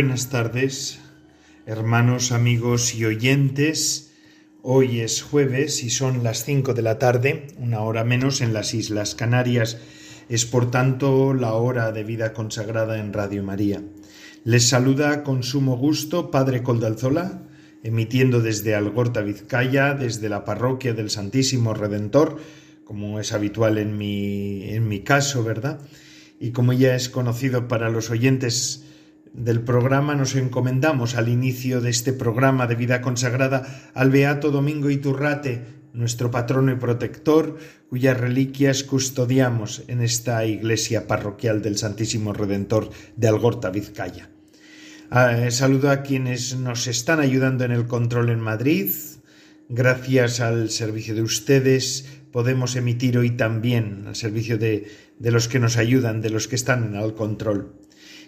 Buenas tardes, hermanos, amigos y oyentes. Hoy es jueves y son las cinco de la tarde, una hora menos en las Islas Canarias. Es por tanto la hora de vida consagrada en Radio María. Les saluda con sumo gusto Padre Coldalzola, emitiendo desde Algorta, Vizcaya, desde la parroquia del Santísimo Redentor, como es habitual en mi, en mi caso, ¿verdad? Y como ya es conocido para los oyentes del programa nos encomendamos al inicio de este programa de vida consagrada al Beato Domingo Iturrate, nuestro patrono y protector, cuyas reliquias custodiamos en esta iglesia parroquial del Santísimo Redentor de Algorta, Vizcaya. Ah, saludo a quienes nos están ayudando en el control en Madrid. Gracias al servicio de ustedes podemos emitir hoy también al servicio de, de los que nos ayudan, de los que están en el control.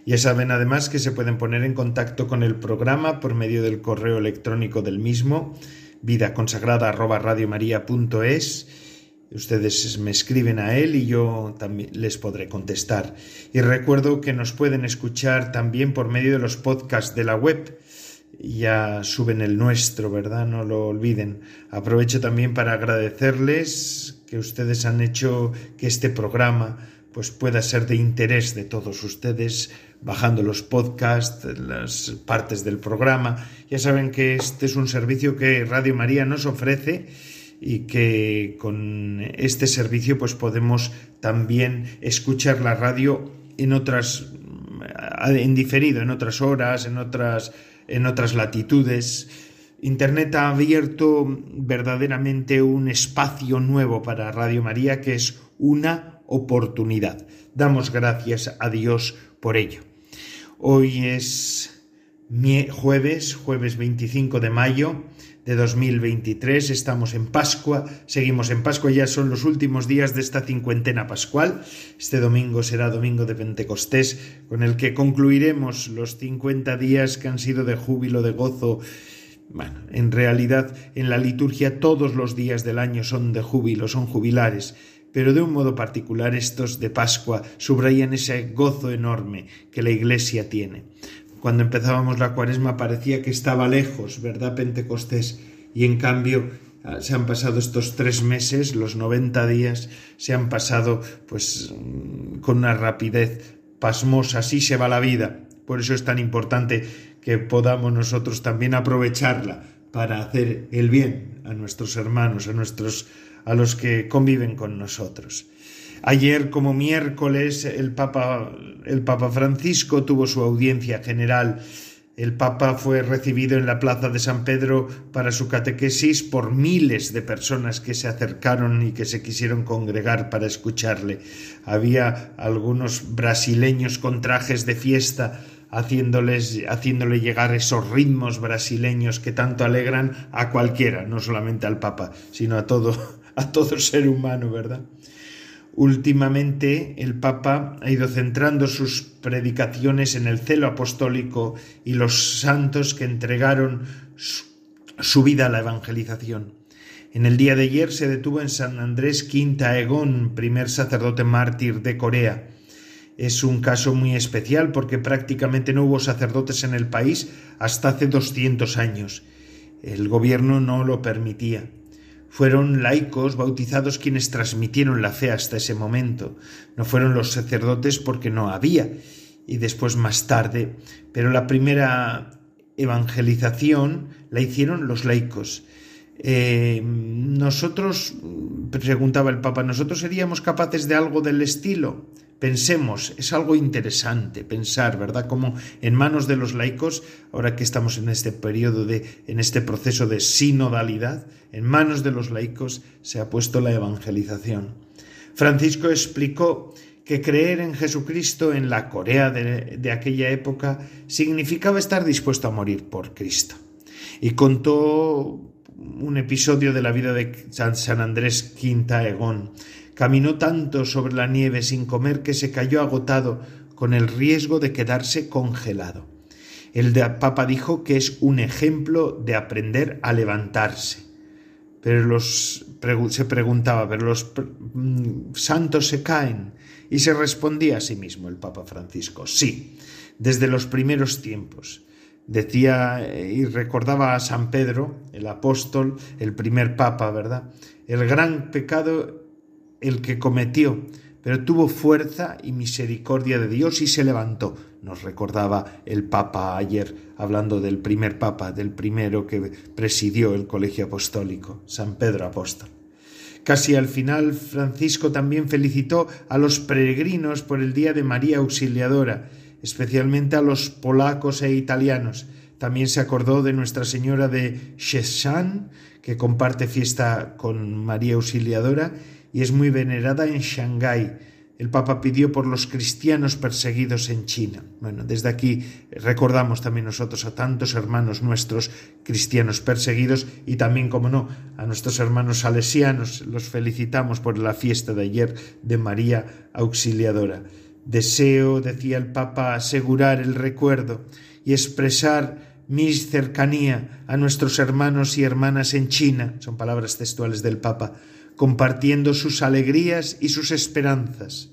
Ya saben además que se pueden poner en contacto con el programa por medio del correo electrónico del mismo, vidaconsagrada@radiomaria.es. Ustedes me escriben a él y yo también les podré contestar. Y recuerdo que nos pueden escuchar también por medio de los podcasts de la web. Ya suben el nuestro, ¿verdad? No lo olviden. Aprovecho también para agradecerles que ustedes han hecho que este programa pues pueda ser de interés de todos ustedes bajando los podcasts, las partes del programa. Ya saben que este es un servicio que Radio María nos ofrece y que con este servicio pues podemos también escuchar la radio en otras en diferido, en otras horas, en otras en otras latitudes. Internet ha abierto verdaderamente un espacio nuevo para Radio María que es una oportunidad. Damos gracias a Dios por ello. Hoy es jueves, jueves 25 de mayo de 2023, estamos en Pascua, seguimos en Pascua, ya son los últimos días de esta cincuentena pascual. Este domingo será domingo de Pentecostés, con el que concluiremos los 50 días que han sido de júbilo, de gozo. Bueno, en realidad en la liturgia todos los días del año son de júbilo, son jubilares, pero de un modo particular estos de Pascua subrayan ese gozo enorme que la Iglesia tiene. Cuando empezábamos la cuaresma parecía que estaba lejos, ¿verdad? Pentecostés, y en cambio ah, se han pasado estos tres meses, los noventa días, se han pasado pues mm, con una rapidez pasmosa, así se va la vida. Por eso es tan importante que podamos nosotros también aprovecharla para hacer el bien a nuestros hermanos, a nuestros a los que conviven con nosotros. Ayer, como miércoles, el Papa, el Papa Francisco tuvo su audiencia general. El Papa fue recibido en la Plaza de San Pedro para su catequesis por miles de personas que se acercaron y que se quisieron congregar para escucharle. Había algunos brasileños con trajes de fiesta haciéndoles, haciéndole llegar esos ritmos brasileños que tanto alegran a cualquiera, no solamente al Papa, sino a todo, a todo ser humano, ¿verdad? Últimamente el Papa ha ido centrando sus predicaciones en el celo apostólico y los santos que entregaron su vida a la evangelización. En el día de ayer se detuvo en San Andrés Quinta Egón, primer sacerdote mártir de Corea. Es un caso muy especial porque prácticamente no hubo sacerdotes en el país hasta hace 200 años. El gobierno no lo permitía. Fueron laicos bautizados quienes transmitieron la fe hasta ese momento. No fueron los sacerdotes porque no había. Y después más tarde. Pero la primera evangelización la hicieron los laicos. Eh, nosotros, preguntaba el Papa, ¿nosotros seríamos capaces de algo del estilo? Pensemos, es algo interesante pensar, ¿verdad? Como en manos de los laicos, ahora que estamos en este periodo de, en este proceso de sinodalidad, en manos de los laicos se ha puesto la evangelización. Francisco explicó que creer en Jesucristo en la Corea de, aquella época significaba estar dispuesto a morir por Cristo. Y contó un episodio de la vida de San Andrés Quinta Egón. Caminó tanto sobre la nieve sin comer que se cayó agotado con el riesgo de quedarse congelado. El Papa dijo que es un ejemplo de aprender a levantarse. Pero se preguntaba, pero los mm, santos se caen. Y se respondía a sí mismo el Papa Francisco, sí, desde los primeros tiempos. Decía eh, y recordaba a San Pedro, el apóstol, el primer papa, ¿verdad? El gran pecado el que cometió, pero tuvo fuerza y misericordia de Dios y se levantó. Nos recordaba el Papa ayer, hablando del primer Papa, del primero que presidió el colegio apostólico, San Pedro Apóstol. Casi al final, Francisco también felicitó a los peregrinos por el Día de María Auxiliadora, especialmente a los polacos e italianos. También se acordó de Nuestra Señora de Szczecin, que comparte fiesta con María Auxiliadora, y es muy venerada en Shanghái. El Papa pidió por los cristianos perseguidos en China. Bueno, desde aquí recordamos también nosotros a tantos hermanos nuestros cristianos perseguidos y también, como no, a nuestros hermanos salesianos. Los felicitamos por la fiesta de ayer de María Auxiliadora. Deseo, decía el Papa, asegurar el recuerdo y expresar mi cercanía a nuestros hermanos y hermanas en China, son palabras textuales del Papa, compartiendo sus alegrías y sus esperanzas.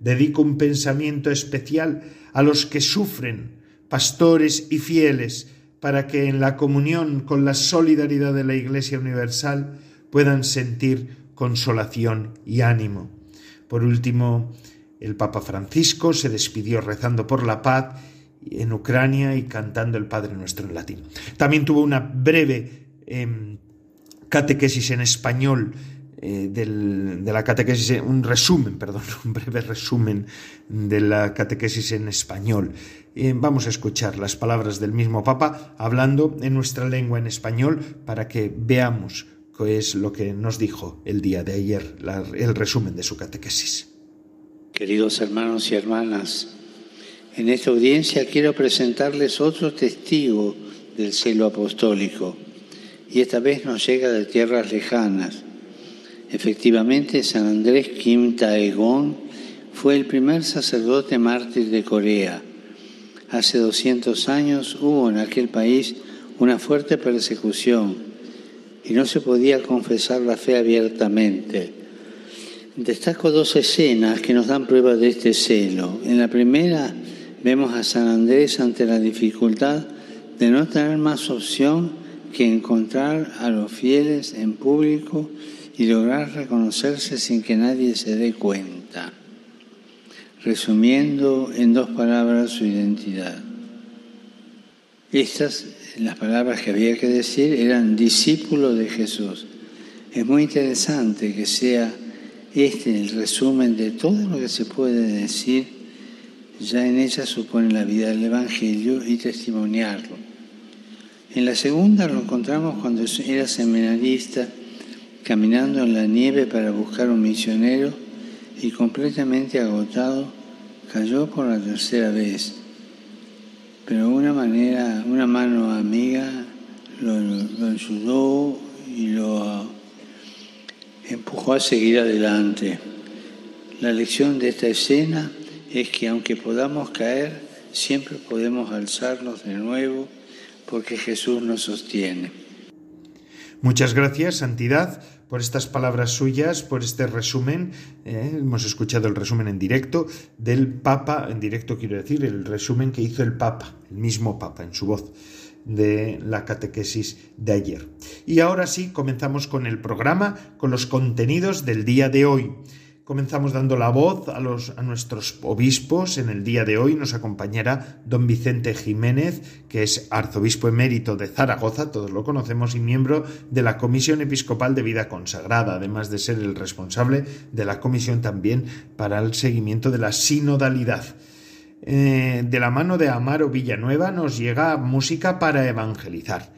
Dedico un pensamiento especial a los que sufren, pastores y fieles, para que en la comunión con la solidaridad de la Iglesia Universal puedan sentir consolación y ánimo. Por último, el Papa Francisco se despidió rezando por la paz en Ucrania y cantando el Padre Nuestro en latín. También tuvo una breve em, catequesis en español eh, de la catequesis, un resumen, perdón, un breve resumen de la catequesis en español. Eh, vamos a escuchar las palabras del mismo Papa hablando en nuestra lengua en español para que veamos qué es lo que nos dijo el día de ayer, el resumen de su catequesis. Queridos hermanos y hermanas, en esta audiencia quiero presentarles otro testigo del celo apostólico, y esta vez nos llega de tierras lejanas Efectivamente, San Andrés Kim Taegong fue el primer sacerdote mártir de Corea. Hace 200 años hubo en aquel país una fuerte persecución y no se podía confesar la fe abiertamente. Destaco dos escenas que nos dan prueba de este celo. En la primera vemos a San Andrés ante la dificultad de no tener más opción que encontrar a los fieles en público y lograr reconocerse sin que nadie se dé cuenta, resumiendo en dos palabras su identidad. Estas, las palabras que había que decir, eran discípulo de Jesús. Es muy interesante que sea este el resumen de todo lo que se puede decir, ya en ella supone la vida del Evangelio y testimoniarlo. En la segunda lo encontramos cuando era seminarista caminando en la nieve para buscar un misionero y completamente agotado, cayó por la tercera vez. Pero una manera, una mano amiga lo, lo ayudó y lo empujó a seguir adelante. La lección de esta escena es que aunque podamos caer, siempre podemos alzarnos de nuevo porque Jesús nos sostiene. Muchas gracias, Santidad, por estas palabras suyas, por este resumen. Eh, hemos escuchado el resumen en directo del Papa, en directo quiero decir, el resumen que hizo el Papa, el mismo Papa, en su voz de la catequesis de ayer. Y ahora sí, comenzamos con el programa, con los contenidos del día de hoy. Comenzamos dando la voz a, los, a nuestros obispos. En el día de hoy nos acompañará don Vicente Jiménez, que es arzobispo emérito de Zaragoza, todos lo conocemos, y miembro de la Comisión Episcopal de Vida Consagrada, además de ser el responsable de la comisión también para el seguimiento de la sinodalidad. Eh, de la mano de Amaro Villanueva nos llega música para evangelizar.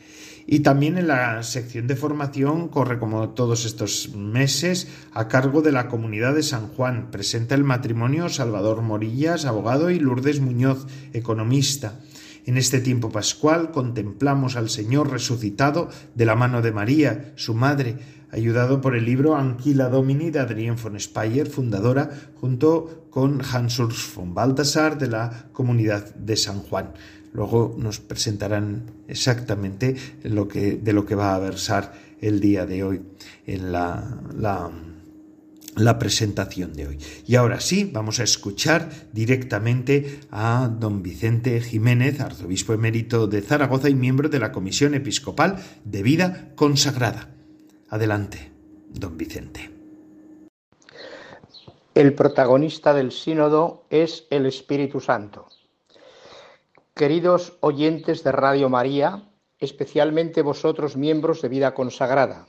Y también en la sección de formación corre como todos estos meses a cargo de la comunidad de San Juan. Presenta el matrimonio Salvador Morillas, abogado, y Lourdes Muñoz, economista. En este tiempo pascual contemplamos al Señor resucitado de la mano de María, su madre, ayudado por el libro Anquila Domini de Adrienne von Speyer, fundadora, junto con Hans Urs von Balthasar de la Comunidad de San Juan. Luego nos presentarán exactamente de lo que va a versar el día de hoy en la, la presentación de hoy. Y ahora sí, vamos a escuchar directamente a don Vicente Jiménez, arzobispo emérito de Zaragoza y miembro de la Comisión Episcopal de Vida Consagrada. Adelante, don Vicente. El protagonista del sínodo es el Espíritu Santo. Queridos oyentes de Radio María, especialmente vosotros miembros de vida consagrada,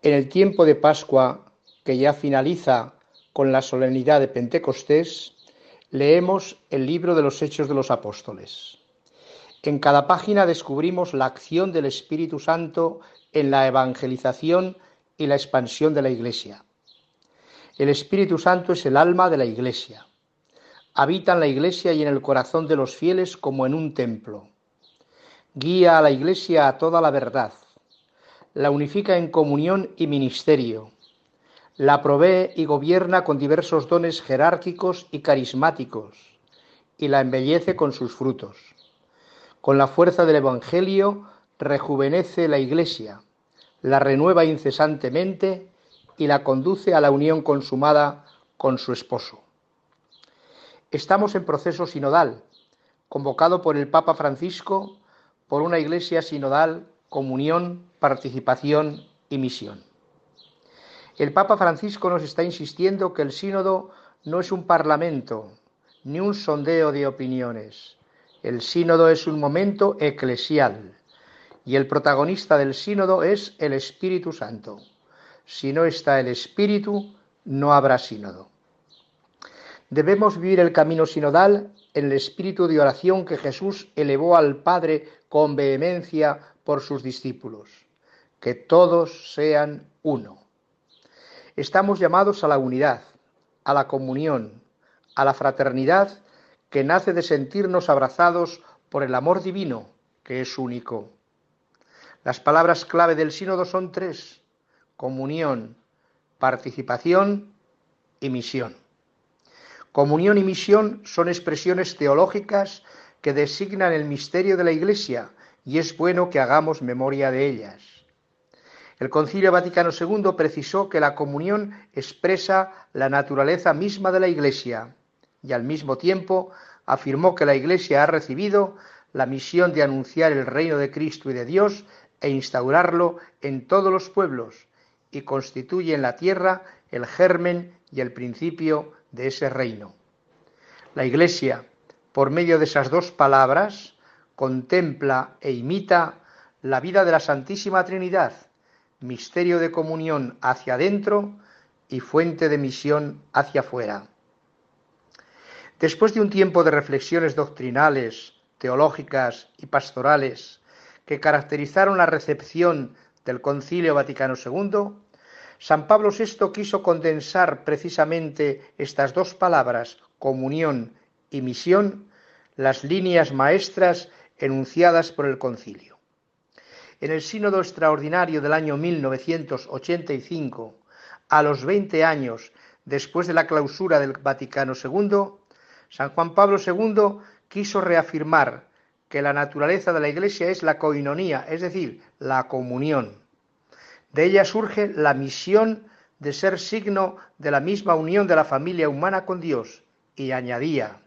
en el tiempo de Pascua que ya finaliza con la solemnidad de Pentecostés, leemos el libro de los Hechos de los Apóstoles. En cada página descubrimos la acción del Espíritu Santo en la evangelización y la expansión de la Iglesia. El Espíritu Santo es el alma de la Iglesia habita en la iglesia y en el corazón de los fieles como en un templo. Guía a la iglesia a toda la verdad, la unifica en comunión y ministerio, la provee y gobierna con diversos dones jerárquicos y carismáticos, y la embellece con sus frutos. Con la fuerza del Evangelio rejuvenece la iglesia, la renueva incesantemente y la conduce a la unión consumada con su esposo. Estamos en proceso sinodal, convocado por el Papa Francisco por una iglesia sinodal, comunión, participación y misión. El Papa Francisco nos está insistiendo que el sínodo no es un parlamento ni un sondeo de opiniones. El sínodo es un momento eclesial y el protagonista del sínodo es el Espíritu Santo. Si no está el Espíritu, no habrá sínodo. Debemos vivir el camino sinodal en el espíritu de oración que Jesús elevó al Padre con vehemencia por sus discípulos. Que todos sean uno. Estamos llamados a la unidad, a la comunión, a la fraternidad que nace de sentirnos abrazados por el amor divino, que es único. Las palabras clave del sínodo son tres, comunión, participación y misión. Comunión y misión son expresiones teológicas que designan el misterio de la Iglesia y es bueno que hagamos memoria de ellas. El Concilio Vaticano II precisó que la comunión expresa la naturaleza misma de la Iglesia y al mismo tiempo afirmó que la Iglesia ha recibido la misión de anunciar el reino de Cristo y de Dios e instaurarlo en todos los pueblos y constituye en la tierra el germen y el principio de ese reino. La Iglesia, por medio de esas dos palabras, contempla e imita la vida de la Santísima Trinidad, misterio de comunión hacia adentro y fuente de misión hacia afuera. Después de un tiempo de reflexiones doctrinales, teológicas y pastorales que caracterizaron la recepción del Concilio Vaticano II, San Pablo VI quiso condensar precisamente estas dos palabras, comunión y misión, las líneas maestras enunciadas por el concilio. En el sínodo extraordinario del año 1985, a los 20 años después de la clausura del Vaticano II, San Juan Pablo II quiso reafirmar que la naturaleza de la Iglesia es la coinonía, es decir, la comunión. De ella surge la misión de ser signo de la misma unión de la familia humana con Dios y añadía,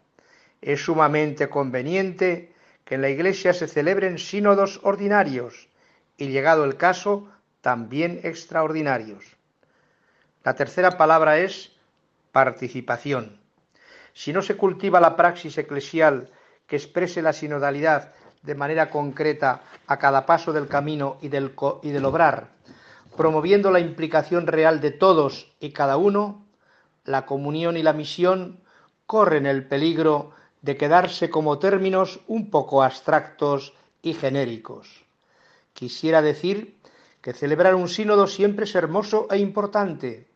es sumamente conveniente que en la Iglesia se celebren sínodos ordinarios y llegado el caso, también extraordinarios. La tercera palabra es participación. Si no se cultiva la praxis eclesial que exprese la sinodalidad de manera concreta a cada paso del camino y del, y del obrar, promoviendo la implicación real de todos y cada uno, la comunión y la misión corren el peligro de quedarse como términos un poco abstractos y genéricos. Quisiera decir que celebrar un sínodo siempre es hermoso e importante,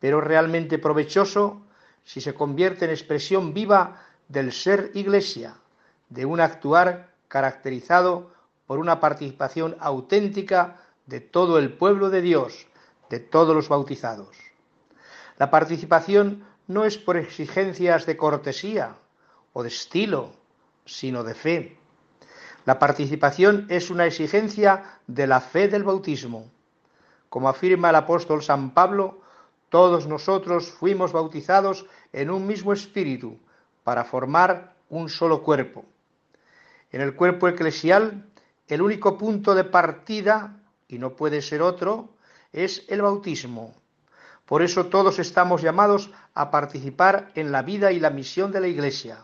pero realmente provechoso si se convierte en expresión viva del ser iglesia, de un actuar caracterizado por una participación auténtica de todo el pueblo de Dios, de todos los bautizados. La participación no es por exigencias de cortesía o de estilo, sino de fe. La participación es una exigencia de la fe del bautismo. Como afirma el apóstol San Pablo, todos nosotros fuimos bautizados en un mismo espíritu para formar un solo cuerpo. En el cuerpo eclesial, el único punto de partida, y no puede ser otro, es el bautismo. Por eso todos estamos llamados a participar en la vida y la misión de la Iglesia.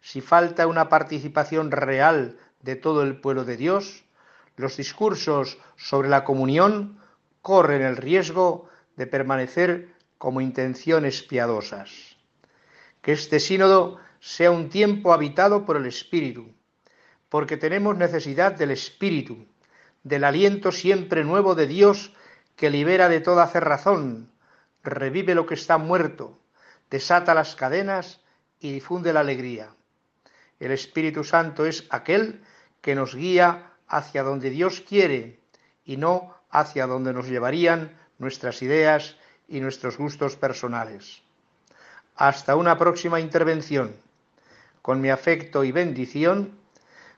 Si falta una participación real de todo el pueblo de Dios, los discursos sobre la comunión corren el riesgo de permanecer como intenciones piadosas. Que este sínodo sea un tiempo habitado por el Espíritu, porque tenemos necesidad del Espíritu, del aliento siempre nuevo de Dios que libera de toda cerrazón, revive lo que está muerto, desata las cadenas y difunde la alegría. El Espíritu Santo es aquel que nos guía hacia donde Dios quiere y no hacia donde nos llevarían nuestras ideas y nuestros gustos personales. Hasta una próxima intervención. Con mi afecto y bendición,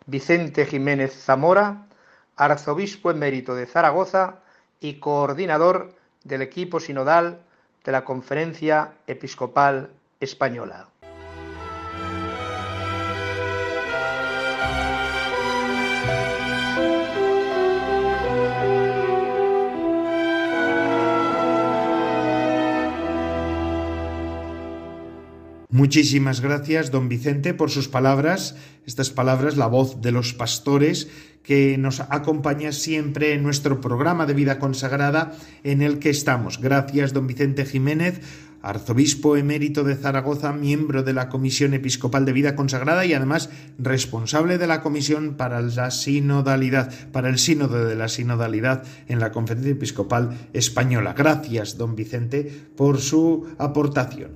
Vicente Jiménez Zamora, arzobispo emérito de Zaragoza y coordinador del equipo sinodal de la Conferencia Episcopal Española. Muchísimas gracias, don Vicente, por sus palabras, estas palabras, la voz de los pastores, que nos acompaña siempre en nuestro programa de vida consagrada en el que estamos. Gracias, don Vicente Jiménez, arzobispo emérito de Zaragoza, miembro de la Comisión Episcopal de Vida Consagrada y además responsable de la Comisión para la Sinodalidad, para el Sínodo de la Sinodalidad en la Conferencia Episcopal Española. Gracias, don Vicente, por su aportación.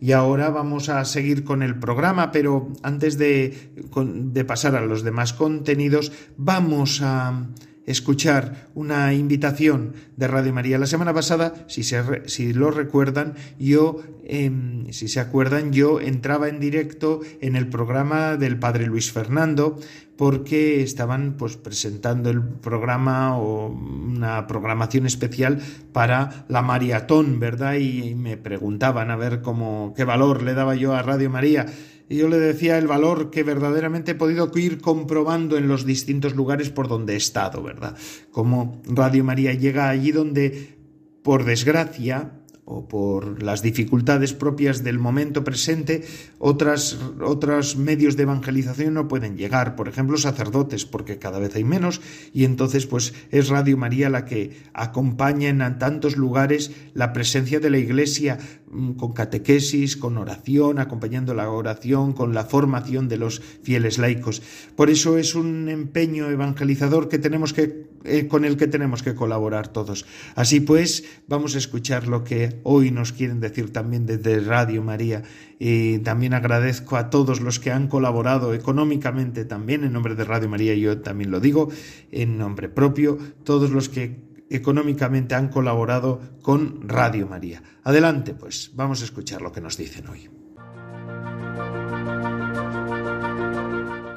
Y ahora vamos a seguir con el programa, pero antes de, de pasar a los demás contenidos, vamos a escuchar una invitación de Radio María. La semana pasada, si, si lo recuerdan, yo, em, si se acuerdan, yo entraba en directo en el programa del Padre Luis Fernando porque estaban pues presentando el programa o una programación especial para la maratón, ¿verdad? Y, y me preguntaban a ver cómo qué valor le daba yo a Radio María y yo le decía el valor que verdaderamente he podido ir comprobando en los distintos lugares por donde he estado, ¿verdad? Como Radio María llega allí donde, por desgracia, o por las dificultades propias del momento presente, otras, otros medios de evangelización no pueden llegar, por ejemplo, sacerdotes, porque cada vez hay menos, y entonces pues es Radio María la que acompaña en tantos lugares la presencia de la Iglesia mm, con catequesis, con oración, acompañando la oración, con la formación de los fieles laicos. Por eso es un empeño evangelizador que tenemos que, eh, con el que tenemos que colaborar todos. Así pues, vamos a escuchar lo que hoy nos quieren decir también desde Radio María. Y también agradezco a todos los que han colaborado económicamente también en nombre de Radio María, yo también lo digo en nombre propio, todos los que económicamente han colaborado con Radio María. Adelante, pues vamos a escuchar lo que nos dicen hoy.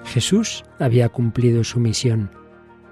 Jesús había cumplido su misión.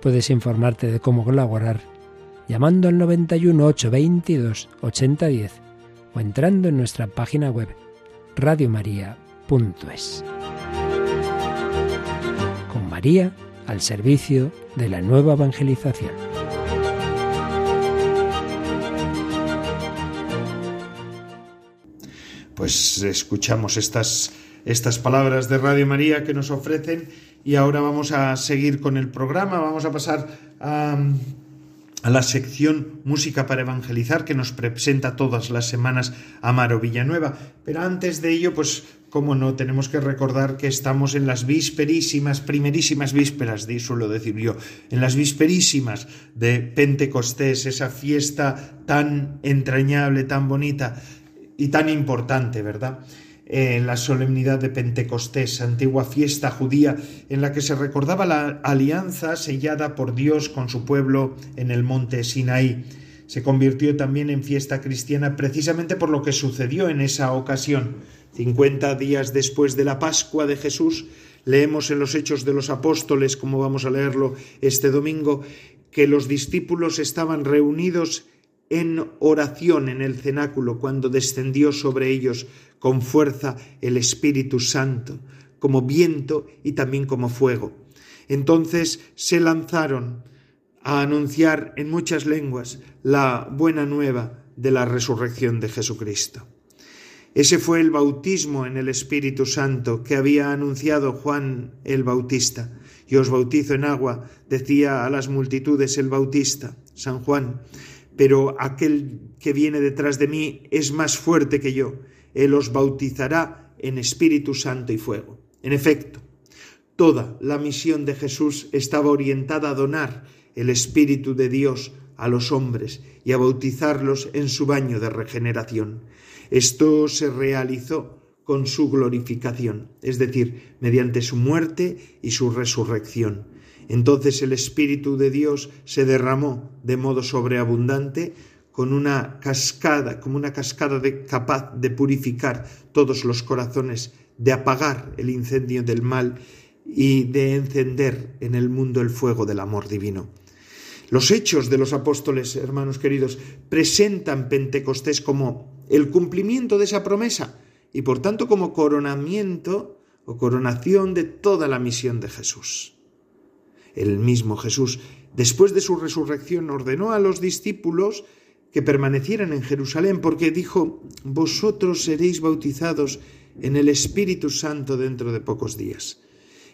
Puedes informarte de cómo colaborar llamando al 91 822 8010 o entrando en nuestra página web radiomaria.es. Con María al servicio de la nueva evangelización. Pues escuchamos estas, estas palabras de Radio María que nos ofrecen y ahora vamos a seguir con el programa, vamos a pasar a la sección Música para Evangelizar que nos presenta todas las semanas Amaro Villanueva. Pero antes de ello, pues, como no, tenemos que recordar que estamos en las visperísimas, primerísimas vísperas, de, suelo decir yo, en las visperísimas de Pentecostés, esa fiesta tan entrañable, tan bonita y tan importante, ¿verdad? En la solemnidad de Pentecostés, antigua fiesta judía en la que se recordaba la alianza sellada por Dios con su pueblo en el monte Sinaí. Se convirtió también en fiesta cristiana precisamente por lo que sucedió en esa ocasión. Cincuenta días después de la Pascua de Jesús, leemos en los Hechos de los Apóstoles, como vamos a leerlo este domingo, que los discípulos estaban reunidos en oración en el cenáculo cuando descendió sobre ellos con fuerza el Espíritu Santo, como viento y también como fuego. Entonces se lanzaron a anunciar en muchas lenguas la buena nueva de la resurrección de Jesucristo. Ese fue el bautismo en el Espíritu Santo que había anunciado Juan el Bautista. Y os bautizo en agua, decía a las multitudes el Bautista, San Juan, pero aquel que viene detrás de mí es más fuerte que yo él os bautizará en Espíritu Santo y fuego. En efecto, toda la misión de Jesús estaba orientada a donar el Espíritu de Dios a los hombres y a bautizarlos en su baño de regeneración. Esto se realizó con su glorificación, es decir, mediante su muerte y su resurrección. Entonces el Espíritu de Dios se derramó de modo sobreabundante con una cascada, como una cascada capaz de purificar todos los corazones, de apagar el incendio del mal y de encender en el mundo el fuego del amor divino. Los hechos de los apóstoles, hermanos queridos, presentan Pentecostés como el cumplimiento de esa promesa y por tanto como coronamiento o coronación de toda la misión de Jesús. El mismo Jesús, después de su resurrección, ordenó a los discípulos que permanecieran en Jerusalén, porque dijo, vosotros seréis bautizados en el Espíritu Santo dentro de pocos días.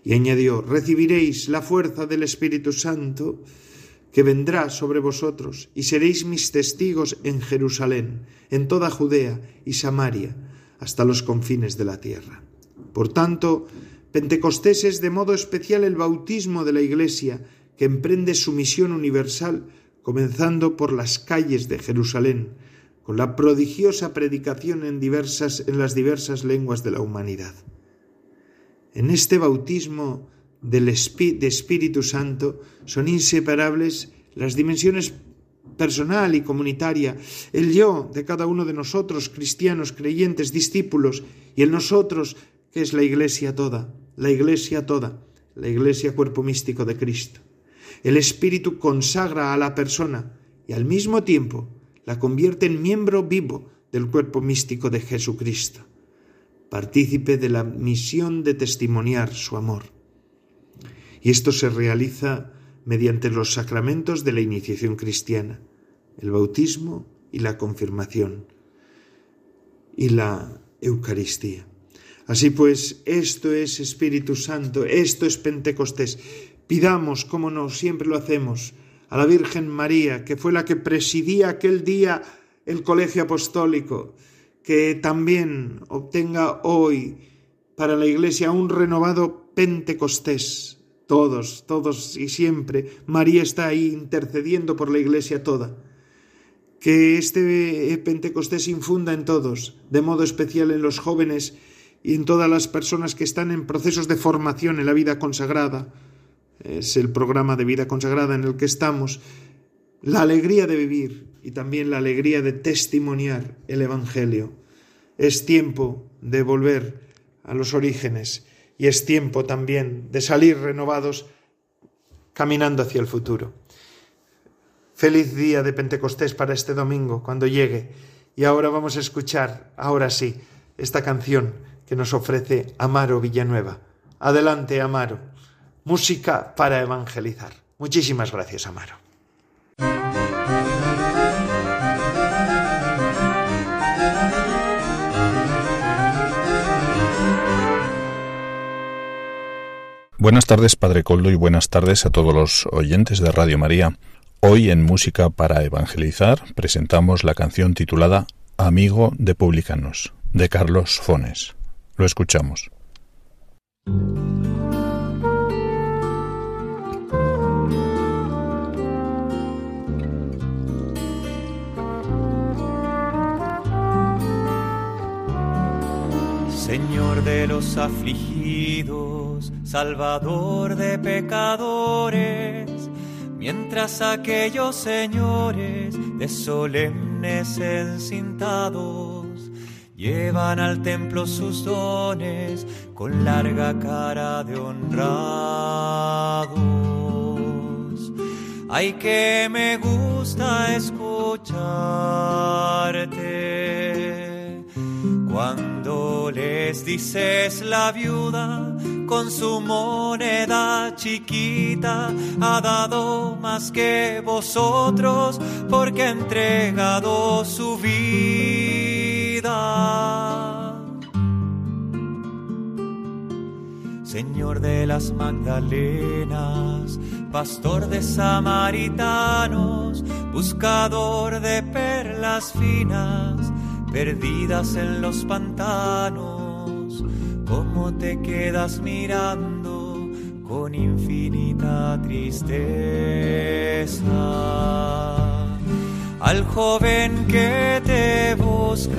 Y añadió, recibiréis la fuerza del Espíritu Santo que vendrá sobre vosotros, y seréis mis testigos en Jerusalén, en toda Judea y Samaria, hasta los confines de la tierra. Por tanto, Pentecostés es de modo especial el bautismo de la Iglesia, que emprende su misión universal comenzando por las calles de Jerusalén, con la prodigiosa predicación en, diversas, en las diversas lenguas de la humanidad. En este bautismo del de Espíritu Santo son inseparables las dimensiones personal y comunitaria, el yo de cada uno de nosotros, cristianos, creyentes, discípulos, y el nosotros, que es la Iglesia toda, la Iglesia toda, la Iglesia cuerpo místico de Cristo. El Espíritu consagra a la persona y al mismo tiempo la convierte en miembro vivo del cuerpo místico de Jesucristo, partícipe de la misión de testimoniar su amor. Y esto se realiza mediante los sacramentos de la iniciación cristiana, el bautismo y la confirmación y la Eucaristía. Así pues, esto es Espíritu Santo, esto es Pentecostés. Pidamos, como no, siempre lo hacemos, a la Virgen María, que fue la que presidía aquel día el colegio apostólico, que también obtenga hoy para la Iglesia un renovado Pentecostés. Todos, todos y siempre. María está ahí intercediendo por la Iglesia toda. Que este Pentecostés infunda en todos, de modo especial en los jóvenes y en todas las personas que están en procesos de formación en la vida consagrada, es el programa de vida consagrada en el que estamos, la alegría de vivir y también la alegría de testimoniar el Evangelio. Es tiempo de volver a los orígenes y es tiempo también de salir renovados caminando hacia el futuro. Feliz día de Pentecostés para este domingo, cuando llegue. Y ahora vamos a escuchar, ahora sí, esta canción que nos ofrece Amaro Villanueva. Adelante, Amaro. Música para evangelizar. Muchísimas gracias, Amaro. Buenas tardes, Padre Coldo, y buenas tardes a todos los oyentes de Radio María. Hoy en Música para Evangelizar presentamos la canción titulada Amigo de Publicanos, de Carlos Fones. Lo escuchamos. De los afligidos, Salvador de pecadores, mientras aquellos señores de solemnes encintados llevan al templo sus dones con larga cara de honrados. Ay que me gusta escucharte cuando les dices la viuda con su moneda chiquita ha dado más que vosotros porque ha entregado su vida. Señor de las Magdalenas, pastor de samaritanos, buscador de perlas finas, perdidas en los pantanos, cómo te quedas mirando con infinita tristeza al joven que te buscaba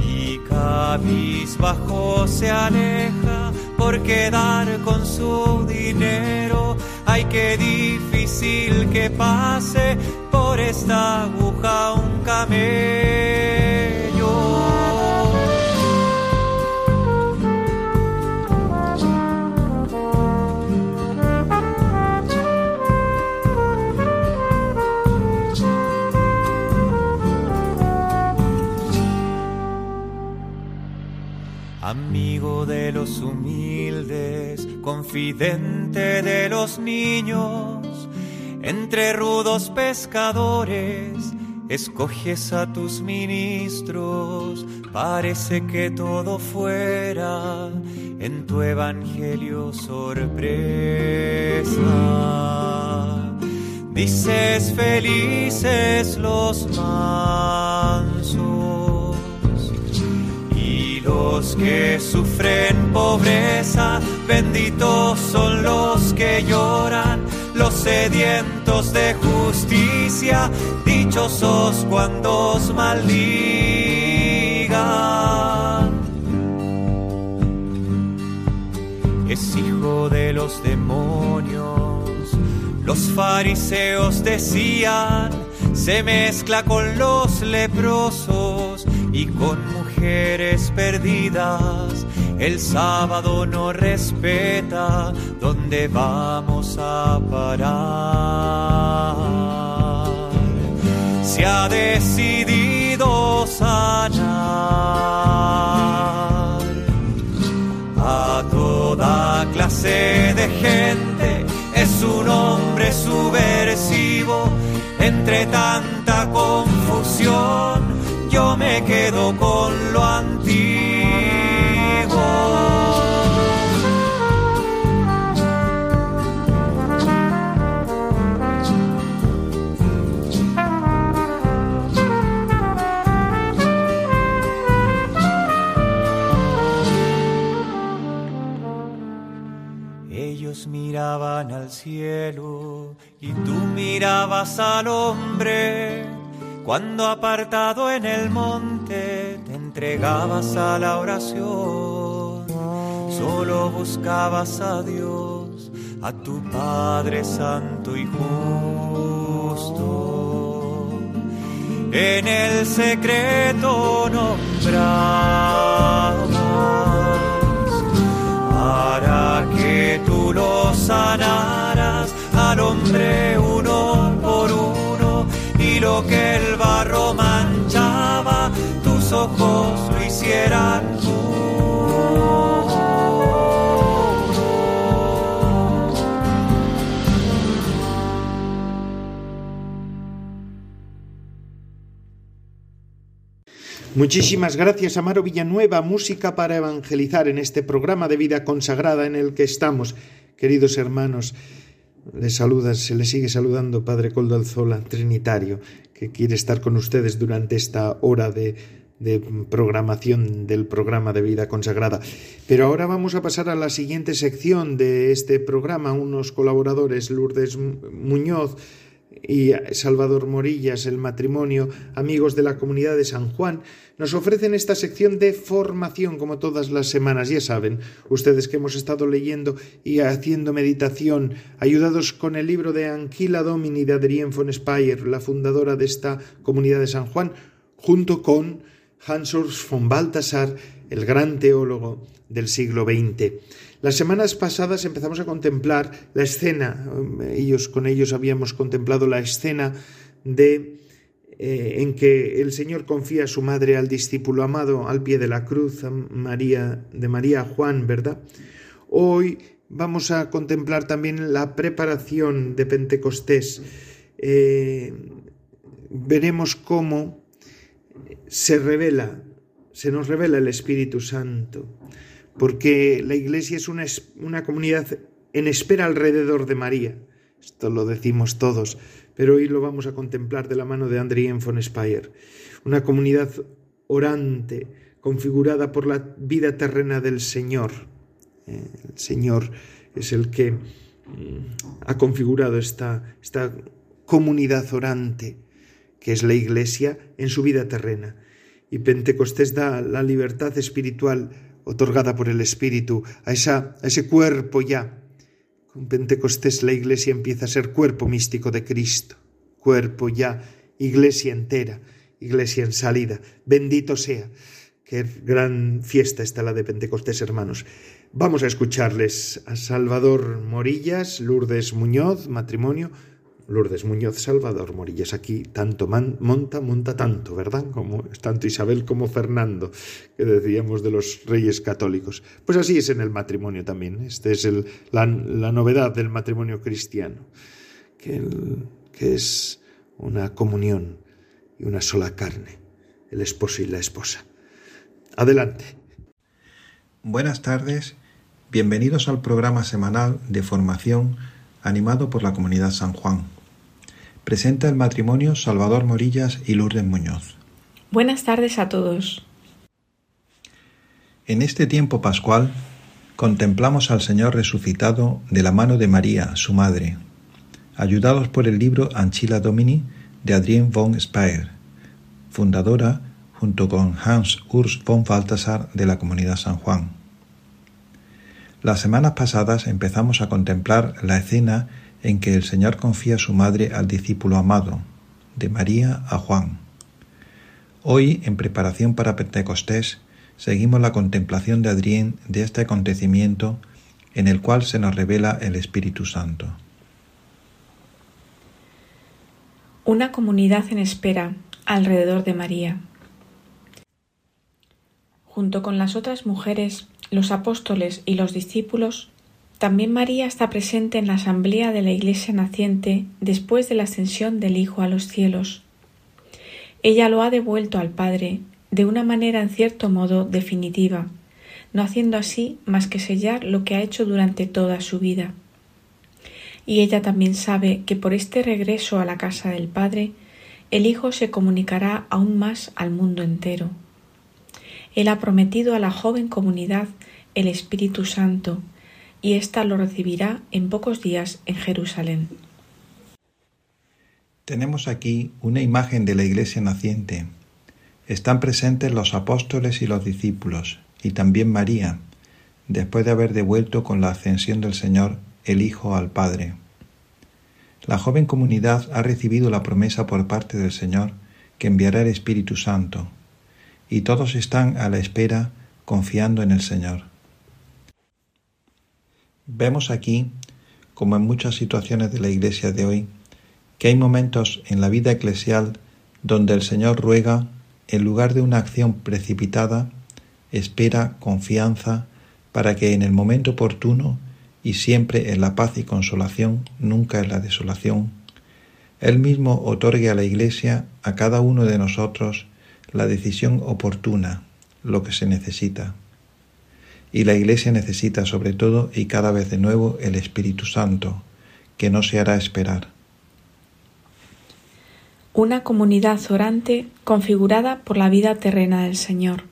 y cabizbajo se aleja por quedar con su dinero. Ay, qué difícil que pase por esta aguja un camello. Amigo de los humildes, confidente de los niños, entre pescadores, escoges a tus ministros, parece que todo fuera en tu evangelio sorpresa. Dices felices los mansos y los que sufren pobreza, benditos son los que lloran los sedientos de justicia, dichosos cuando os maldigan. Es hijo de los demonios, los fariseos decían, se mezcla con los leprosos y con mujeres perdidas el sábado no respeta dónde vamos a parar. Se ha decidido sanar a toda clase de gente. Es un hombre subversivo entre tanta confusión. Yo me quedo con lo mirabas al hombre cuando apartado en el monte te entregabas a la oración solo buscabas a Dios, a tu Padre Santo y justo. En el secreto nombrabas para que tú lo sanaras al hombre uno por uno y lo que el barro manchaba, tus ojos lo hicieran Muchísimas gracias, Amaro Villanueva, Música para Evangelizar, en este programa de vida consagrada en el que estamos. Queridos hermanos, les saluda, se les sigue saludando Padre Coldo Alzola, Trinitario, que quiere estar con ustedes durante esta hora de, de programación del programa de vida consagrada. Pero ahora vamos a pasar a la siguiente sección de este programa. Unos colaboradores, Lourdes Muñoz, y Salvador Morillas, el matrimonio, amigos de la comunidad de San Juan, nos ofrecen esta sección de formación como todas las semanas. Ya saben, ustedes que hemos estado leyendo y haciendo meditación, ayudados con el libro de Anquila Domini de Adrienne von Speyer, la fundadora de esta comunidad de San Juan, junto con Hans Urs von Balthasar, el gran teólogo del siglo XX. Las semanas pasadas empezamos a contemplar la escena, ellos con ellos habíamos contemplado la escena de eh, en que el Señor confía a su madre al discípulo amado al pie de la cruz, María, de María Juan, ¿verdad? Hoy vamos a contemplar también la preparación de Pentecostés. Eh, veremos cómo se revela, se nos revela el Espíritu Santo porque la Iglesia es una, comunidad en espera alrededor de María. Esto lo decimos todos, pero hoy lo vamos a contemplar de la mano de Andrien von Speyer. Una comunidad orante, configurada por la vida terrena del Señor. El Señor es el que mm, ha configurado esta, esta comunidad orante, que es la Iglesia, en su vida terrena. Y Pentecostés da la libertad espiritual otorgada por el Espíritu, a, esa, ese cuerpo ya. Con Pentecostés la Iglesia empieza a ser cuerpo místico de Cristo, cuerpo ya, Iglesia entera, Iglesia en salida. Bendito sea. Qué gran fiesta está la de Pentecostés, hermanos. Vamos a escucharles a Salvador Morillas, Lourdes Muñoz, matrimonio, Lourdes Muñoz, Salvador Morillas. Aquí tanto monta, monta tanto, ¿verdad? Como tanto Isabel como Fernando, que decíamos de los reyes católicos. Pues así es en el matrimonio también. Esta es el, la, novedad del matrimonio cristiano, que, que es una comunión y una sola carne, el esposo y la esposa. Adelante. Buenas tardes, bienvenidos al programa semanal de formación animado por la comunidad San Juan. Presenta el matrimonio Salvador Morillas y Lourdes Muñoz. Buenas tardes a todos. En este tiempo pascual contemplamos al Señor resucitado de la mano de María, su madre, ayudados por el libro Anchila Domini de Adrienne von Speyer, fundadora junto con Hans Urs von Balthasar de la Comunidad San Juan. Las semanas pasadas empezamos a contemplar la escena en que el Señor confía su madre al discípulo amado, de María a Juan. Hoy, en preparación para Pentecostés, seguimos la contemplación de Adrián de este acontecimiento en el cual se nos revela el Espíritu Santo. Una comunidad en espera alrededor de María. Junto con las otras mujeres, los apóstoles y los discípulos, también María está presente en la asamblea de la Iglesia naciente después de la ascensión del Hijo a los cielos. Ella lo ha devuelto al Padre de una manera en cierto modo definitiva, no haciendo así más que sellar lo que ha hecho durante toda su vida. Y ella también sabe que por este regreso a la casa del Padre, el Hijo se comunicará aún más al mundo entero. Él ha prometido a la joven comunidad el Espíritu Santo, y ésta lo recibirá en pocos días en Jerusalén. Tenemos aquí una imagen de la iglesia naciente. Están presentes los apóstoles y los discípulos, y también María, después de haber devuelto con la ascensión del Señor el Hijo al Padre. La joven comunidad ha recibido la promesa por parte del Señor que enviará el Espíritu Santo, y todos están a la espera confiando en el Señor. Vemos aquí, como en muchas situaciones de la Iglesia de hoy, que hay momentos en la vida eclesial donde el Señor ruega, en lugar de una acción precipitada, espera confianza para que en el momento oportuno y siempre en la paz y consolación, nunca en la desolación, Él mismo otorgue a la Iglesia, a cada uno de nosotros, la decisión oportuna, lo que se necesita. Y la Iglesia necesita sobre todo y cada vez de nuevo el Espíritu Santo, que no se hará esperar. Una comunidad orante configurada por la vida terrena del Señor.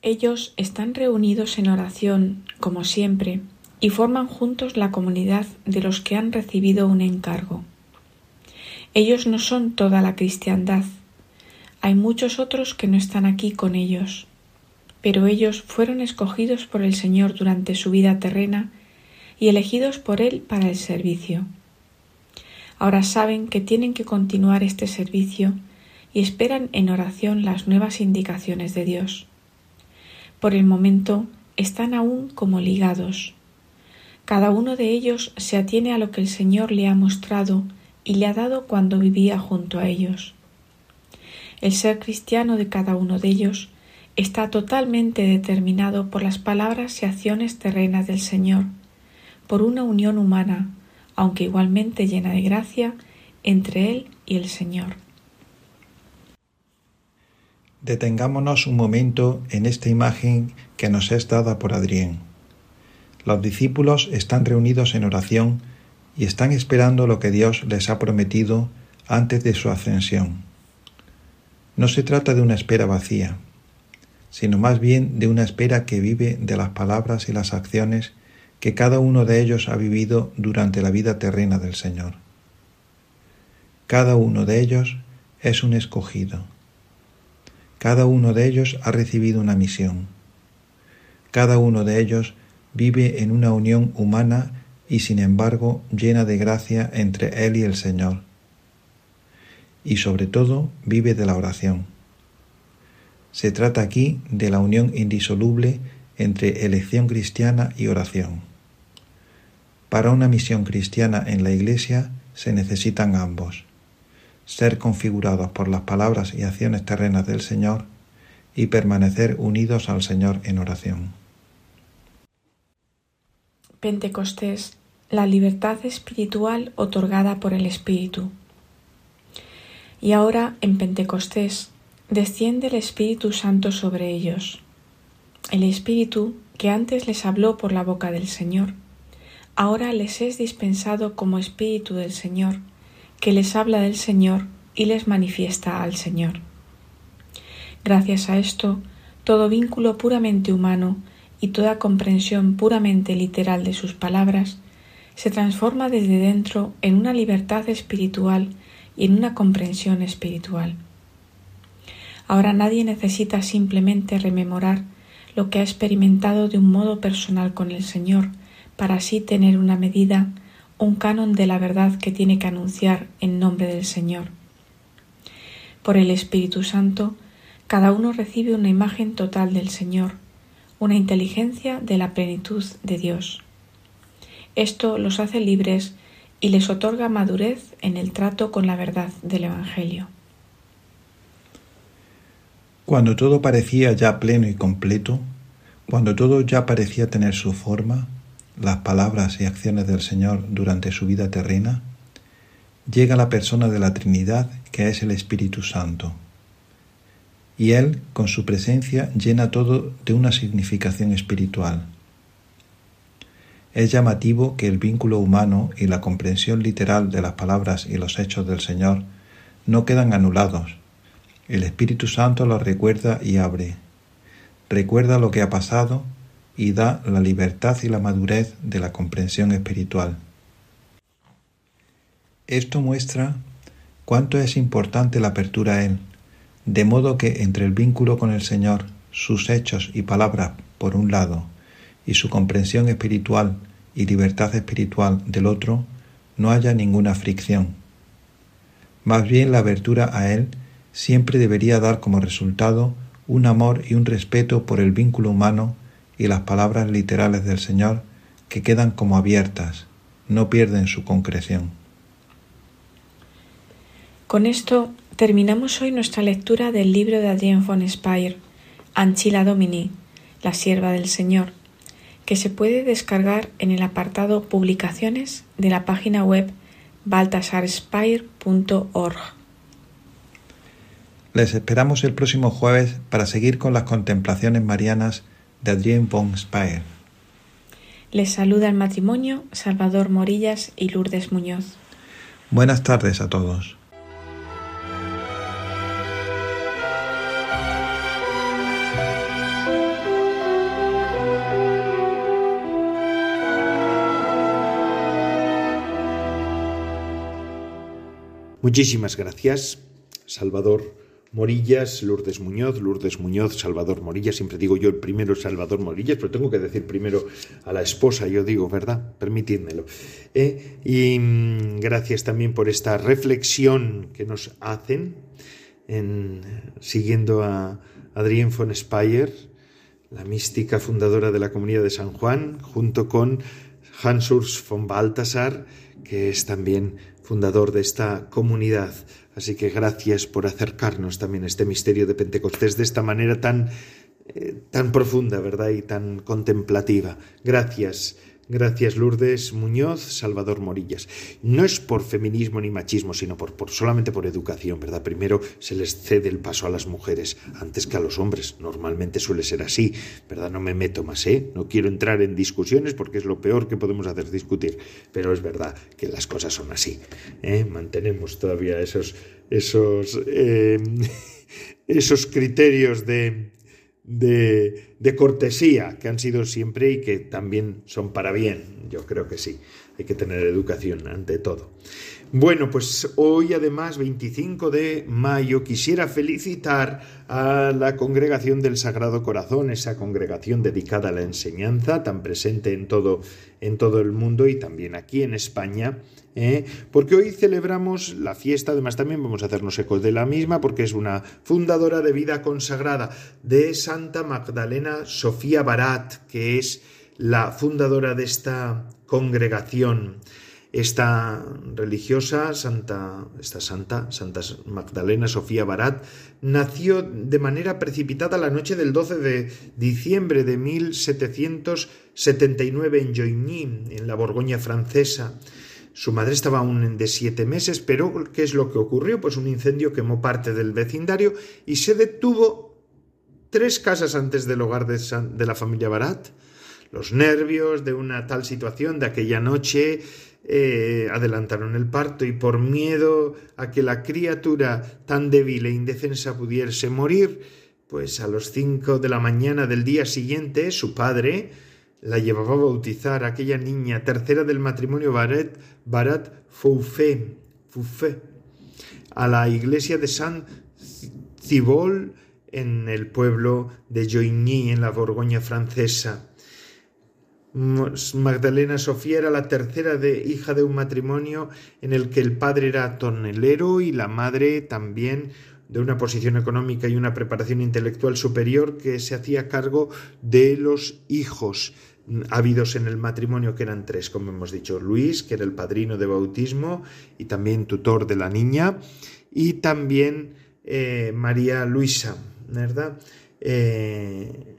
Ellos están reunidos en oración, como siempre, y forman juntos la comunidad de los que han recibido un encargo. Ellos no son toda la cristiandad. Hay muchos otros que no están aquí con ellos, pero ellos fueron escogidos por el Señor durante su vida terrena y elegidos por Él para el servicio. Ahora saben que tienen que continuar este servicio y esperan en oración las nuevas indicaciones de Dios. Por el momento están aún como ligados. Cada uno de ellos se atiene a lo que el Señor le ha mostrado y le ha dado cuando vivía junto a ellos. El ser cristiano de cada uno de ellos está totalmente determinado por las palabras y acciones terrenas del Señor, por una unión humana, aunque igualmente llena de gracia, entre Él y el Señor. Detengámonos un momento en esta imagen que nos es dada por Adrián. Los discípulos están reunidos en oración y están esperando lo que Dios les ha prometido antes de su ascensión. No se trata de una espera vacía, sino más bien de una espera que vive de las palabras y las acciones que cada uno de ellos ha vivido durante la vida terrena del Señor. Cada uno de ellos es un escogido cada uno de ellos ha recibido una misión. Cada uno de ellos vive en una unión humana y sin embargo llena de gracia entre Él y el Señor. Y sobre todo vive de la oración. Se trata aquí de la unión indisoluble entre elección cristiana y oración. Para una misión cristiana en la Iglesia se necesitan ambos ser configurados por las palabras y acciones terrenas del Señor y permanecer unidos al Señor en oración. Pentecostés, la libertad espiritual otorgada por el Espíritu. Y ahora en Pentecostés desciende el Espíritu Santo sobre ellos. El Espíritu que antes les habló por la boca del Señor, ahora les es dispensado como Espíritu del Señor que les habla del Señor y les manifiesta al Señor. Gracias a esto, todo vínculo puramente humano y toda comprensión puramente literal de sus palabras se transforma desde dentro en una libertad espiritual y en una comprensión espiritual. Ahora nadie necesita simplemente rememorar lo que ha experimentado de un modo personal con el Señor para así tener una medida un canon de la verdad que tiene que anunciar en nombre del Señor. Por el Espíritu Santo, cada uno recibe una imagen total del Señor, una inteligencia de la plenitud de Dios. Esto los hace libres y les otorga madurez en el trato con la verdad del Evangelio. Cuando todo parecía ya pleno y completo, cuando todo ya parecía tener su forma, las palabras y acciones del Señor durante su vida terrena, llega la persona de la Trinidad que es el Espíritu Santo. Y Él, con su presencia, llena todo de una significación espiritual. Es llamativo que el vínculo humano y la comprensión literal de las palabras y los hechos del Señor no quedan anulados. El Espíritu Santo los recuerda y abre. Recuerda lo que ha pasado y da la libertad y la madurez de la comprensión espiritual. Esto muestra cuánto es importante la apertura a Él, de modo que entre el vínculo con el Señor, sus hechos y palabras por un lado, y su comprensión espiritual y libertad espiritual del otro, no haya ninguna fricción. Más bien la abertura a él siempre debería dar como resultado un amor y un respeto por el vínculo humano y las palabras literales del Señor que quedan como abiertas, no pierden su concreción. Con esto terminamos hoy nuestra lectura del libro de Adrien von Speyer, Anchila Domini, la sierva del Señor, que se puede descargar en el apartado Publicaciones de la página web baltasarspire.org. Les esperamos el próximo jueves para seguir con las contemplaciones marianas de Adrien von Speyer. Les saluda el matrimonio Salvador Morillas y Lourdes Muñoz. Buenas tardes a todos. Muchísimas gracias, Salvador Morillas, Lourdes Muñoz, Lourdes Muñoz, Salvador Morillas. Siempre digo yo el primero Salvador Morillas, pero tengo que decir primero a la esposa, yo digo, ¿verdad? Permitidmelo. Eh, y mm, gracias también por esta reflexión que nos hacen, en, siguiendo a Adrienne von Speyer, la mística fundadora de la Comunidad de San Juan, junto con Hans Urs von Balthasar, que es también fundador de esta comunidad. Así que gracias por acercarnos también a este misterio de Pentecostés de esta manera tan, eh, tan profunda, ¿verdad? Y tan contemplativa. Gracias Gracias Lourdes Muñoz, Salvador Morillas. No es por feminismo ni machismo, sino por, solamente por educación, ¿verdad? Primero se les cede el paso a las mujeres antes que a los hombres. Normalmente suele ser así, ¿verdad? No me meto más, ¿eh? No quiero entrar en discusiones porque es lo peor que podemos hacer discutir, pero es verdad que las cosas son así. ¿eh? Mantenemos todavía esos, esos, eh, esos criterios de de, de, cortesía que han sido siempre y que también son para bien. Yo creo que sí, hay que tener educación ante todo. Bueno, pues hoy además, 25 de mayo, quisiera felicitar a la Congregación del Sagrado Corazón, esa congregación dedicada a la enseñanza, tan presente en todo, en todo el mundo y también aquí en España, ¿eh? porque hoy celebramos la fiesta, además también vamos a hacernos ecos de la misma, porque es una fundadora de vida consagrada de Santa Magdalena Sofía Barat, que es la fundadora de esta congregación. Esta religiosa, Santa, esta santa, Santa Magdalena Sofía Barat, nació de manera precipitada la noche del 12 de diciembre de 1779 en Joigny, en la Borgoña francesa. Su madre estaba aún de siete meses, pero ¿qué es lo que ocurrió? Pues un incendio quemó parte del vecindario y se detuvo tres casas antes del hogar de, de la familia Barat. Los nervios de una tal situación de aquella noche eh, adelantaron el parto y por miedo a que la criatura tan débil e indefensa pudiese morir, pues a los cinco de la mañana del día siguiente su padre la llevaba a bautizar a aquella niña tercera del matrimonio Barat, Barat Foufé, a la iglesia de San Cibol en el pueblo de Joigny en la Borgoña francesa. Magdalena Sofía era la tercera de, hija de un matrimonio en el que el padre era tonelero y la madre también de una posición económica y una preparación intelectual superior que se hacía cargo de los hijos habidos en el matrimonio, que eran tres, como hemos dicho, Luis, que era el padrino de bautismo y también tutor de la niña, y también eh, María Luisa, ¿verdad? Eh,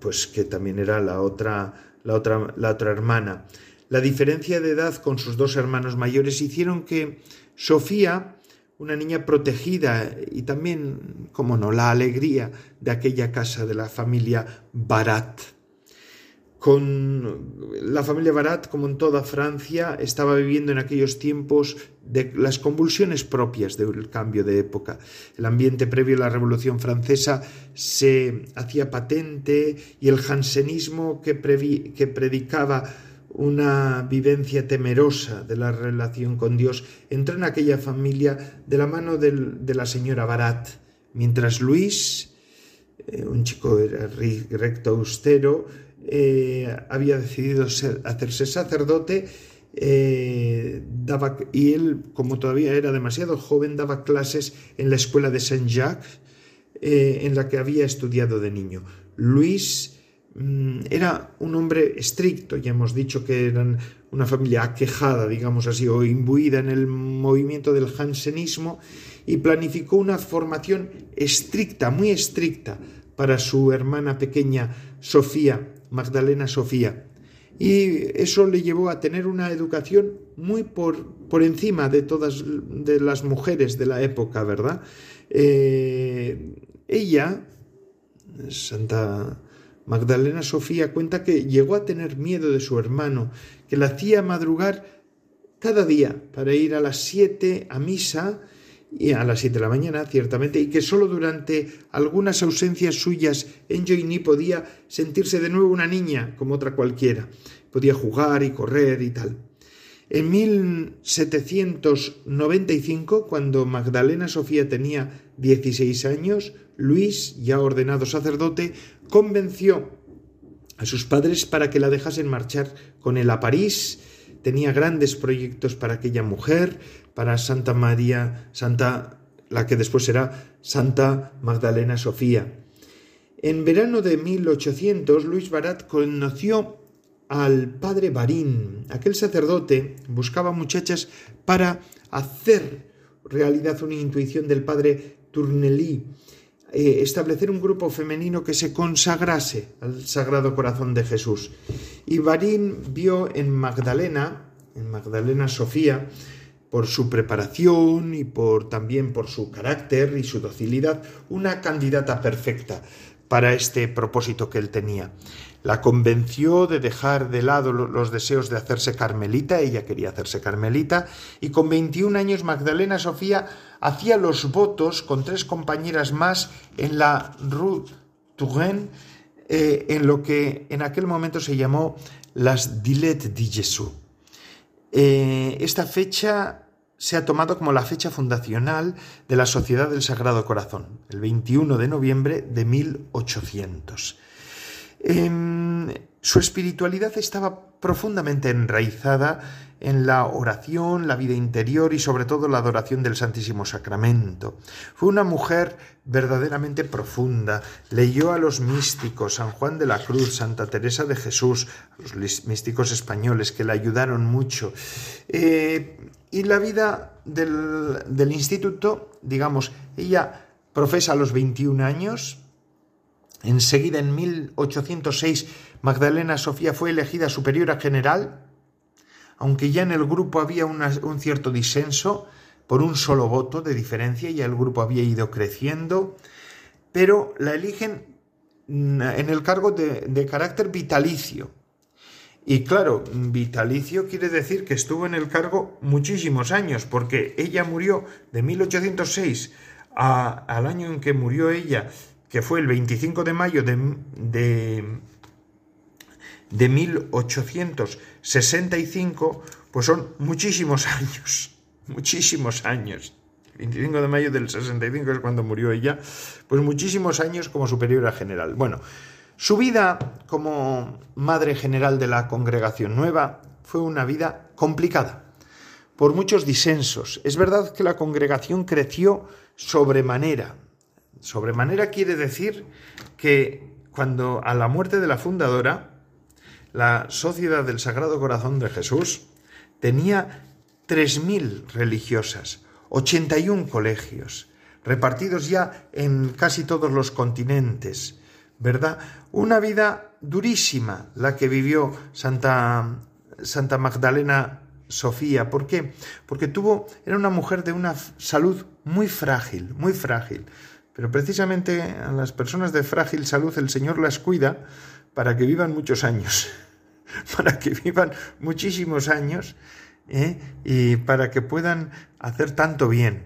pues que también era la otra la otra, la otra hermana. La diferencia de edad con sus dos hermanos mayores hicieron que Sofía, una niña protegida y también, como no, la alegría de aquella casa de la familia Barat, con la familia Barat, como en toda Francia, estaba viviendo en aquellos tiempos de las convulsiones propias del cambio de época. El ambiente previo a la Revolución Francesa se hacía patente y el jansenismo que, predicaba una vivencia temerosa de la relación con Dios entró en aquella familia de la mano de la señora Barat, mientras Luis eh, un chico recto, austero, eh, había decidido hacerse sacerdote daba, y él, como todavía era demasiado joven, daba clases en la escuela de Saint-Jacques, en la que había estudiado de niño. Luis mm, era un hombre estricto, ya hemos dicho que eran una familia aquejada, digamos así, o imbuida en el movimiento del jansenismo, y planificó una formación estricta, muy estricta, para su hermana pequeña Sofía, Magdalena Sofía. Y eso le llevó a tener una educación muy por, por encima de todas de las mujeres de la época, ¿verdad? Eh, ella, Santa Magdalena Sofía, cuenta que llegó a tener miedo de su hermano, que la hacía madrugar cada día para ir a las siete a misa y a las siete de la mañana, ciertamente, y que sólo durante algunas ausencias suyas Enjoyni podía sentirse de nuevo una niña como otra cualquiera. Podía jugar y correr y tal. En 1795, cuando Magdalena Sofía tenía 16 años, Luis, ya ordenado sacerdote, convenció a sus padres para que la dejasen marchar con él a París. Tenía grandes proyectos para aquella mujer, para Santa María, Santa, la que después será Santa Magdalena Sofía. En verano de 1800, Luis Barat conoció al padre Barín. Aquel sacerdote buscaba muchachas para hacer realidad una intuición del padre Tournelly, eh, establecer un grupo femenino que se consagrase al Sagrado Corazón de Jesús. Y Barín vio en Magdalena, en Magdalena Sofía, por su preparación y por también por su carácter y su docilidad, una candidata perfecta para este propósito que él tenía. La convenció de dejar de lado los deseos de hacerse carmelita, ella quería hacerse carmelita, y con 21 años Magdalena Sofía hacía los votos con tres compañeras más en la Rue Touraine, eh, en lo que en aquel momento se llamó las Dilettes de Jesús. Eh, esta fecha se ha tomado como la fecha fundacional de la Sociedad del Sagrado Corazón, el 21 de noviembre de 1800. Em, su espiritualidad estaba profundamente enraizada en la oración, la vida interior y sobre todo la adoración del Santísimo Sacramento. Fue una mujer verdaderamente profunda. Leyó a los místicos, San Juan de la Cruz, Santa Teresa de Jesús, los místicos españoles que le ayudaron mucho. Eh, y la vida del, instituto, digamos, ella profesa a los 21 años, enseguida en 1806 Magdalena Sofía fue elegida superiora general, aunque ya en el grupo había un cierto disenso, por un solo voto de diferencia, ya el grupo había ido creciendo, pero la eligen mm, en el cargo de carácter vitalicio, y claro, vitalicio quiere decir que estuvo en el cargo muchísimos años, porque ella murió de 1806 al año en que murió ella, que fue el 25 de mayo de, de, de 1865, pues son muchísimos años, muchísimos años. 25 de mayo del 65 es cuando murió ella, pues muchísimos años como superiora general. Bueno, su vida como madre general de la congregación nueva fue una vida complicada, por muchos disensos. Es verdad que la congregación creció sobremanera. Sobremanera quiere decir que cuando a la muerte de la fundadora, la Sociedad del Sagrado Corazón de Jesús tenía 3.000 religiosas, 81 colegios, repartidos ya en casi todos los continentes, ¿verdad? Una vida durísima la que vivió Santa, Santa Magdalena Sofía. ¿Por qué? Porque tuvo, era una mujer de una salud muy frágil, muy frágil. Pero precisamente a las personas de frágil salud el Señor las cuida para que vivan muchos años, para que vivan muchísimos años ¿eh? y para que puedan hacer tanto bien.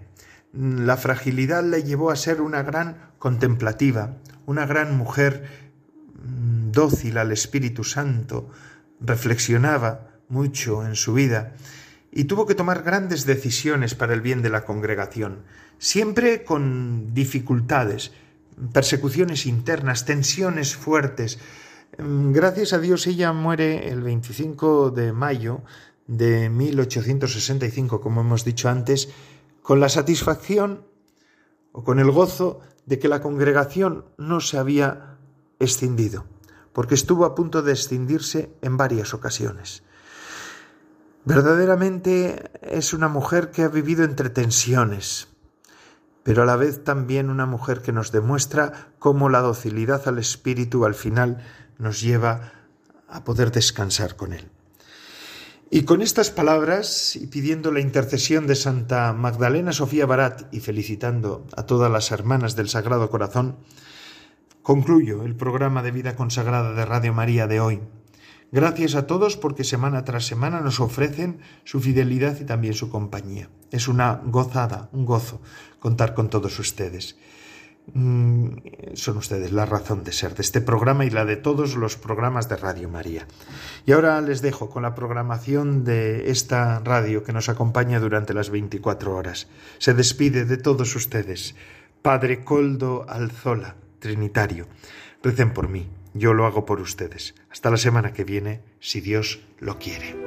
La fragilidad la llevó a ser una gran contemplativa, una gran mujer mm, dócil al Espíritu Santo, reflexionaba mucho en su vida y tuvo que tomar grandes decisiones para el bien de la congregación, siempre con dificultades, persecuciones internas, tensiones fuertes. Mm, gracias a Dios ella muere el 25 de mayo de 1865, como hemos dicho antes, con la satisfacción o con el gozo de que la congregación no se había escindido, porque estuvo a punto de escindirse en varias ocasiones. Verdaderamente es una mujer que ha vivido entre tensiones, pero a la vez también una mujer que nos demuestra cómo la docilidad al Espíritu al final nos lleva a poder descansar con Él. Y con estas palabras, y pidiendo la intercesión de Santa Magdalena Sofía Barat y felicitando a todas las hermanas del Sagrado Corazón, concluyo el programa de vida consagrada de Radio María de hoy. Gracias a todos porque semana tras semana nos ofrecen su fidelidad y también su compañía. Es una gozada, un gozo contar con todos ustedes. Mm, son ustedes la razón de ser de este programa y la de todos los programas de Radio María. Y ahora les dejo con la programación de esta radio que nos acompaña durante las 24 horas. Se despide de todos ustedes, Padre Coldo Alzola, Trinitario. Recen por mí, yo lo hago por ustedes. Hasta la semana que viene, si Dios lo quiere.